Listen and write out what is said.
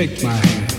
Take my hand.